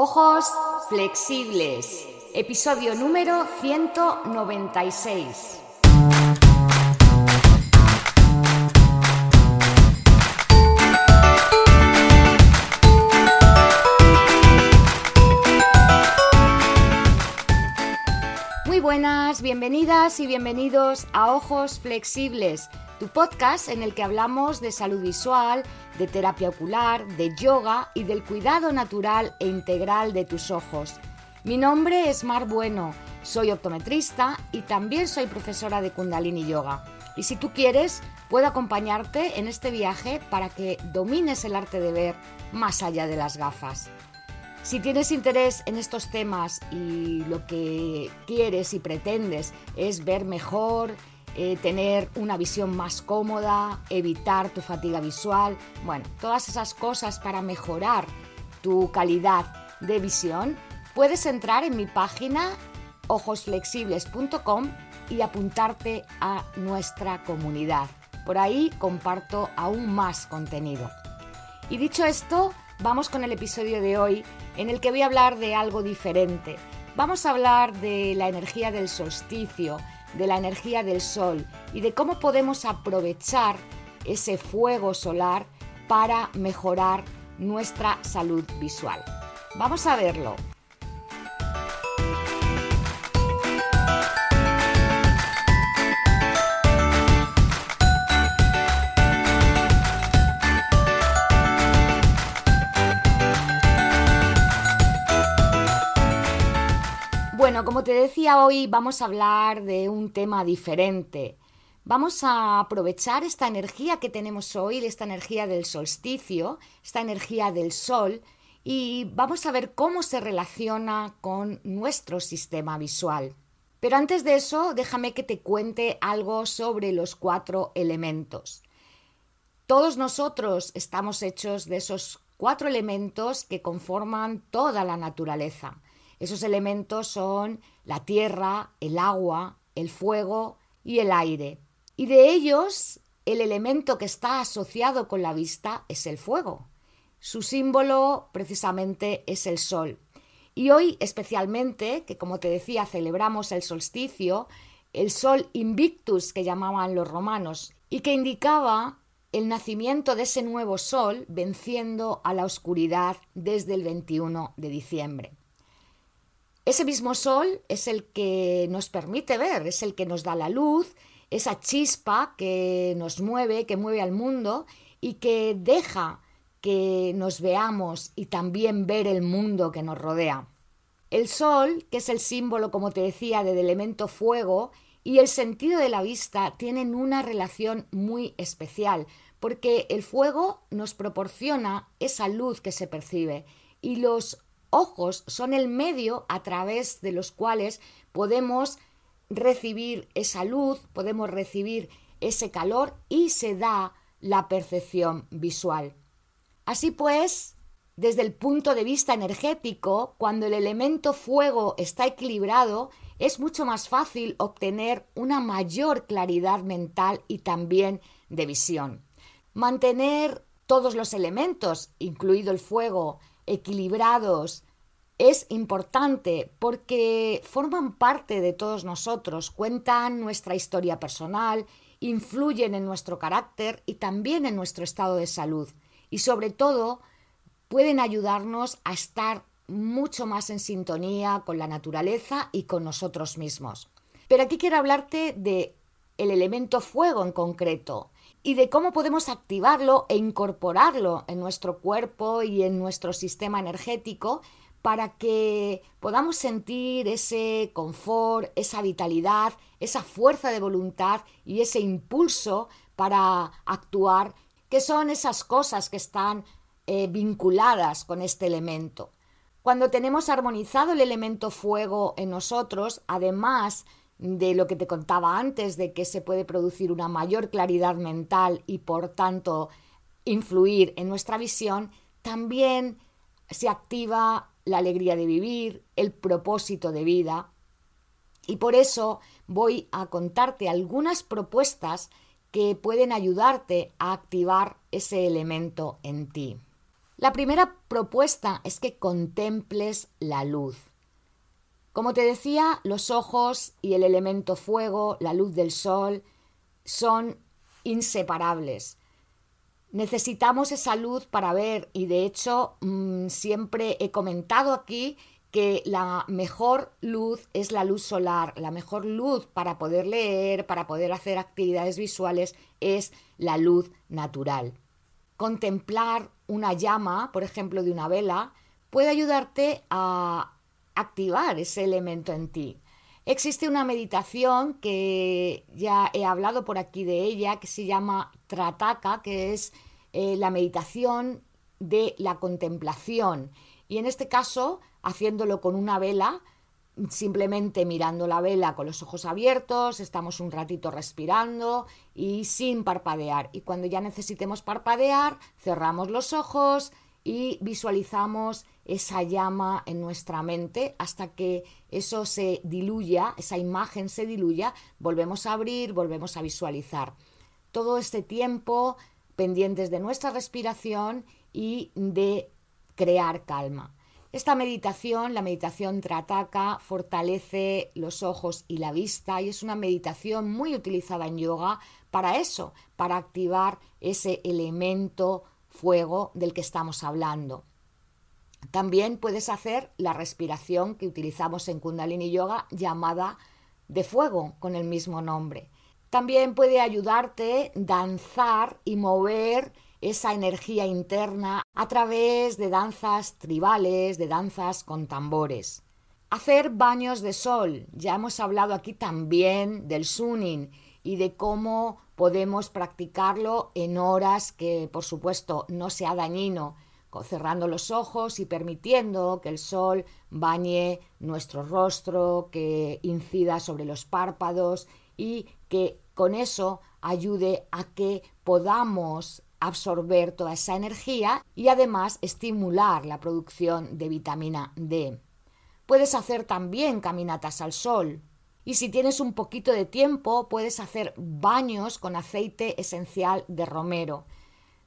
Ojos flexibles. Episodio número 196. Muy buenas, bienvenidas y bienvenidos a Ojos Flexibles, tu podcast en el que hablamos de salud visual, de terapia ocular, de yoga y del cuidado natural e integral de tus ojos. Mi nombre es Mar Bueno, soy optometrista y también soy profesora de Kundalini Yoga. Y si tú quieres, puedo acompañarte en este viaje para que domines el arte de ver más allá de las gafas. Si tienes interés en estos temas y lo que quieres y pretendes es ver mejor, eh, tener una visión más cómoda, evitar tu fatiga visual, bueno, todas esas cosas para mejorar tu calidad de visión, puedes entrar en mi página ojosflexibles.com y apuntarte a nuestra comunidad. Por ahí comparto aún más contenido. Y dicho esto, vamos con el episodio de hoy en el que voy a hablar de algo diferente. Vamos a hablar de la energía del solsticio, de la energía del sol y de cómo podemos aprovechar ese fuego solar para mejorar nuestra salud visual. Vamos a verlo. Te decía hoy vamos a hablar de un tema diferente. Vamos a aprovechar esta energía que tenemos hoy, esta energía del solsticio, esta energía del sol, y vamos a ver cómo se relaciona con nuestro sistema visual. Pero antes de eso, déjame que te cuente algo sobre los cuatro elementos. Todos nosotros estamos hechos de esos cuatro elementos que conforman toda la naturaleza. Esos elementos son la tierra, el agua, el fuego y el aire. Y de ellos, el elemento que está asociado con la vista es el fuego. Su símbolo precisamente es el sol. Y hoy especialmente, que como te decía, celebramos el solsticio, el sol invictus que llamaban los romanos, y que indicaba el nacimiento de ese nuevo sol venciendo a la oscuridad desde el 21 de diciembre. Ese mismo sol es el que nos permite ver, es el que nos da la luz, esa chispa que nos mueve, que mueve al mundo y que deja que nos veamos y también ver el mundo que nos rodea. El sol, que es el símbolo, como te decía, del elemento fuego, y el sentido de la vista tienen una relación muy especial, porque el fuego nos proporciona esa luz que se percibe y los ojos son el medio a través de los cuales podemos recibir esa luz, podemos recibir ese calor y se da la percepción visual. Así pues, desde el punto de vista energético, cuando el elemento fuego está equilibrado, es mucho más fácil obtener una mayor claridad mental y también de visión. Mantener todos los elementos, incluido el fuego, equilibrados es importante porque forman parte de todos nosotros, cuentan nuestra historia personal, influyen en nuestro carácter y también en nuestro estado de salud y sobre todo pueden ayudarnos a estar mucho más en sintonía con la naturaleza y con nosotros mismos. Pero aquí quiero hablarte de el elemento fuego en concreto y de cómo podemos activarlo e incorporarlo en nuestro cuerpo y en nuestro sistema energético para que podamos sentir ese confort, esa vitalidad, esa fuerza de voluntad y ese impulso para actuar, que son esas cosas que están eh, vinculadas con este elemento. Cuando tenemos armonizado el elemento fuego en nosotros, además de lo que te contaba antes, de que se puede producir una mayor claridad mental y por tanto influir en nuestra visión, también se activa la alegría de vivir, el propósito de vida. Y por eso voy a contarte algunas propuestas que pueden ayudarte a activar ese elemento en ti. La primera propuesta es que contemples la luz. Como te decía, los ojos y el elemento fuego, la luz del sol, son inseparables. Necesitamos esa luz para ver y de hecho mm, siempre he comentado aquí que la mejor luz es la luz solar, la mejor luz para poder leer, para poder hacer actividades visuales es la luz natural. Contemplar una llama, por ejemplo, de una vela, puede ayudarte a activar ese elemento en ti. Existe una meditación que ya he hablado por aquí de ella, que se llama Trataka, que es eh, la meditación de la contemplación. Y en este caso, haciéndolo con una vela, simplemente mirando la vela con los ojos abiertos, estamos un ratito respirando y sin parpadear. Y cuando ya necesitemos parpadear, cerramos los ojos y visualizamos esa llama en nuestra mente hasta que eso se diluya, esa imagen se diluya, volvemos a abrir, volvemos a visualizar. Todo este tiempo pendientes de nuestra respiración y de crear calma. Esta meditación, la meditación Trataka, fortalece los ojos y la vista y es una meditación muy utilizada en yoga para eso, para activar ese elemento fuego del que estamos hablando. También puedes hacer la respiración que utilizamos en Kundalini Yoga llamada de fuego con el mismo nombre. También puede ayudarte danzar y mover esa energía interna a través de danzas tribales, de danzas con tambores. Hacer baños de sol. Ya hemos hablado aquí también del sunin y de cómo podemos practicarlo en horas que, por supuesto, no sea dañino, cerrando los ojos y permitiendo que el sol bañe nuestro rostro, que incida sobre los párpados y que con eso ayude a que podamos absorber toda esa energía y además estimular la producción de vitamina D. Puedes hacer también caminatas al sol. Y si tienes un poquito de tiempo, puedes hacer baños con aceite esencial de romero.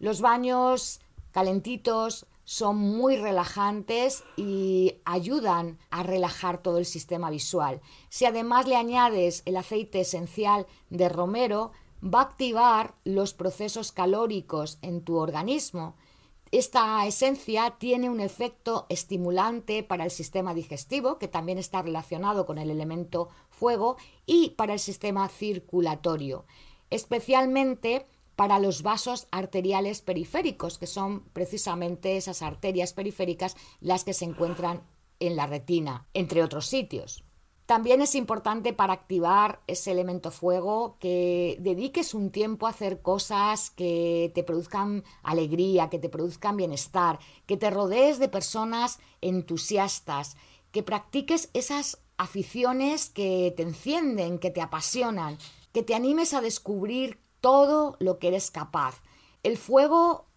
Los baños calentitos son muy relajantes y ayudan a relajar todo el sistema visual. Si además le añades el aceite esencial de romero, va a activar los procesos calóricos en tu organismo. Esta esencia tiene un efecto estimulante para el sistema digestivo, que también está relacionado con el elemento fuego, y para el sistema circulatorio, especialmente para los vasos arteriales periféricos, que son precisamente esas arterias periféricas las que se encuentran en la retina, entre otros sitios. También es importante para activar ese elemento fuego que dediques un tiempo a hacer cosas que te produzcan alegría, que te produzcan bienestar, que te rodees de personas entusiastas, que practiques esas aficiones que te encienden, que te apasionan, que te animes a descubrir todo lo que eres capaz. El fuego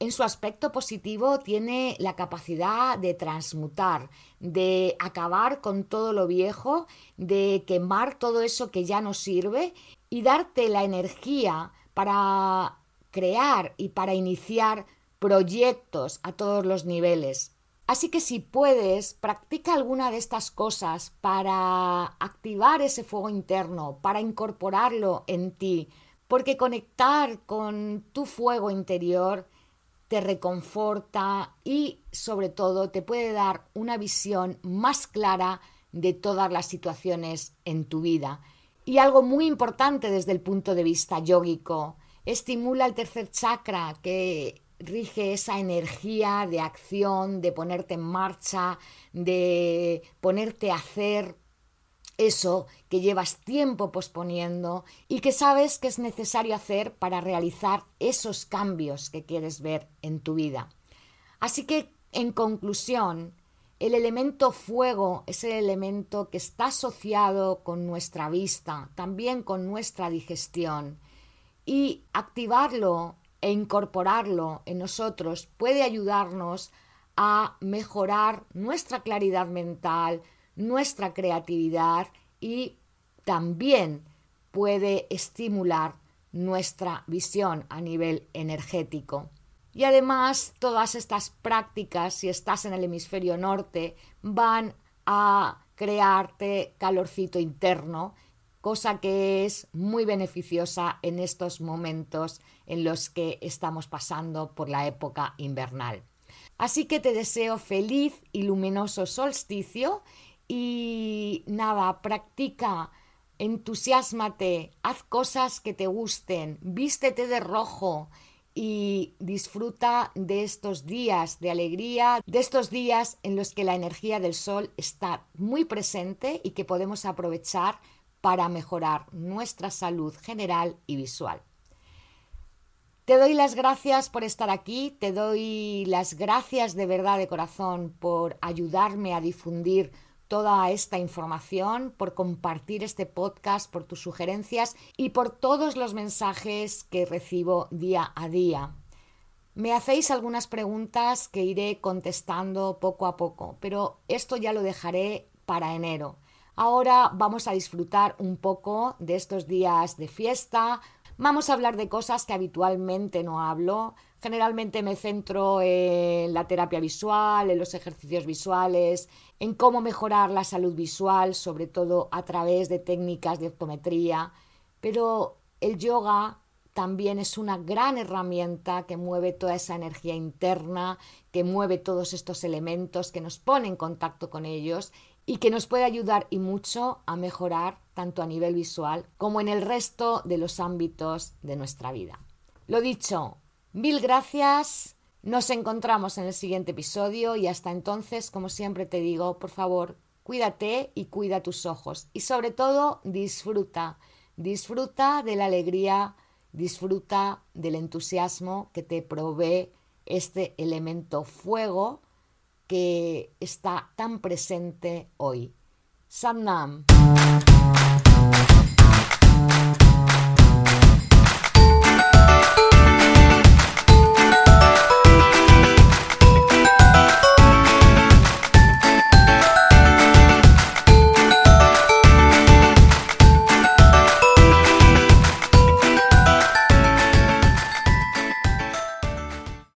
en su aspecto positivo tiene la capacidad de transmutar, de acabar con todo lo viejo, de quemar todo eso que ya no sirve y darte la energía para crear y para iniciar proyectos a todos los niveles. Así que si puedes, practica alguna de estas cosas para activar ese fuego interno, para incorporarlo en ti, porque conectar con tu fuego interior te reconforta y sobre todo te puede dar una visión más clara de todas las situaciones en tu vida. Y algo muy importante desde el punto de vista yógico, estimula el tercer chakra que rige esa energía de acción, de ponerte en marcha, de ponerte a hacer eso que llevas tiempo posponiendo y que sabes que es necesario hacer para realizar esos cambios que quieres ver en tu vida. Así que, en conclusión, el elemento fuego es el elemento que está asociado con nuestra vista, también con nuestra digestión, y activarlo e incorporarlo en nosotros puede ayudarnos a mejorar nuestra claridad mental, nuestra creatividad y también puede estimular nuestra visión a nivel energético. Y además todas estas prácticas, si estás en el hemisferio norte, van a crearte calorcito interno, cosa que es muy beneficiosa en estos momentos en los que estamos pasando por la época invernal. Así que te deseo feliz y luminoso solsticio y nada, practica, entusiasmate, haz cosas que te gusten, vístete de rojo, y disfruta de estos días de alegría, de estos días en los que la energía del sol está muy presente y que podemos aprovechar para mejorar nuestra salud general y visual. Te doy las gracias por estar aquí, te doy las gracias de verdad de corazón por ayudarme a difundir toda esta información, por compartir este podcast, por tus sugerencias y por todos los mensajes que recibo día a día. Me hacéis algunas preguntas que iré contestando poco a poco, pero esto ya lo dejaré para enero. Ahora vamos a disfrutar un poco de estos días de fiesta, vamos a hablar de cosas que habitualmente no hablo, Generalmente me centro en la terapia visual, en los ejercicios visuales, en cómo mejorar la salud visual, sobre todo a través de técnicas de optometría, pero el yoga también es una gran herramienta que mueve toda esa energía interna, que mueve todos estos elementos, que nos pone en contacto con ellos y que nos puede ayudar y mucho a mejorar tanto a nivel visual como en el resto de los ámbitos de nuestra vida. Lo dicho, Mil gracias. Nos encontramos en el siguiente episodio y hasta entonces, como siempre te digo, por favor, cuídate y cuida tus ojos. Y sobre todo, disfruta. Disfruta de la alegría, disfruta del entusiasmo que te provee este elemento fuego que está tan presente hoy. Samnam.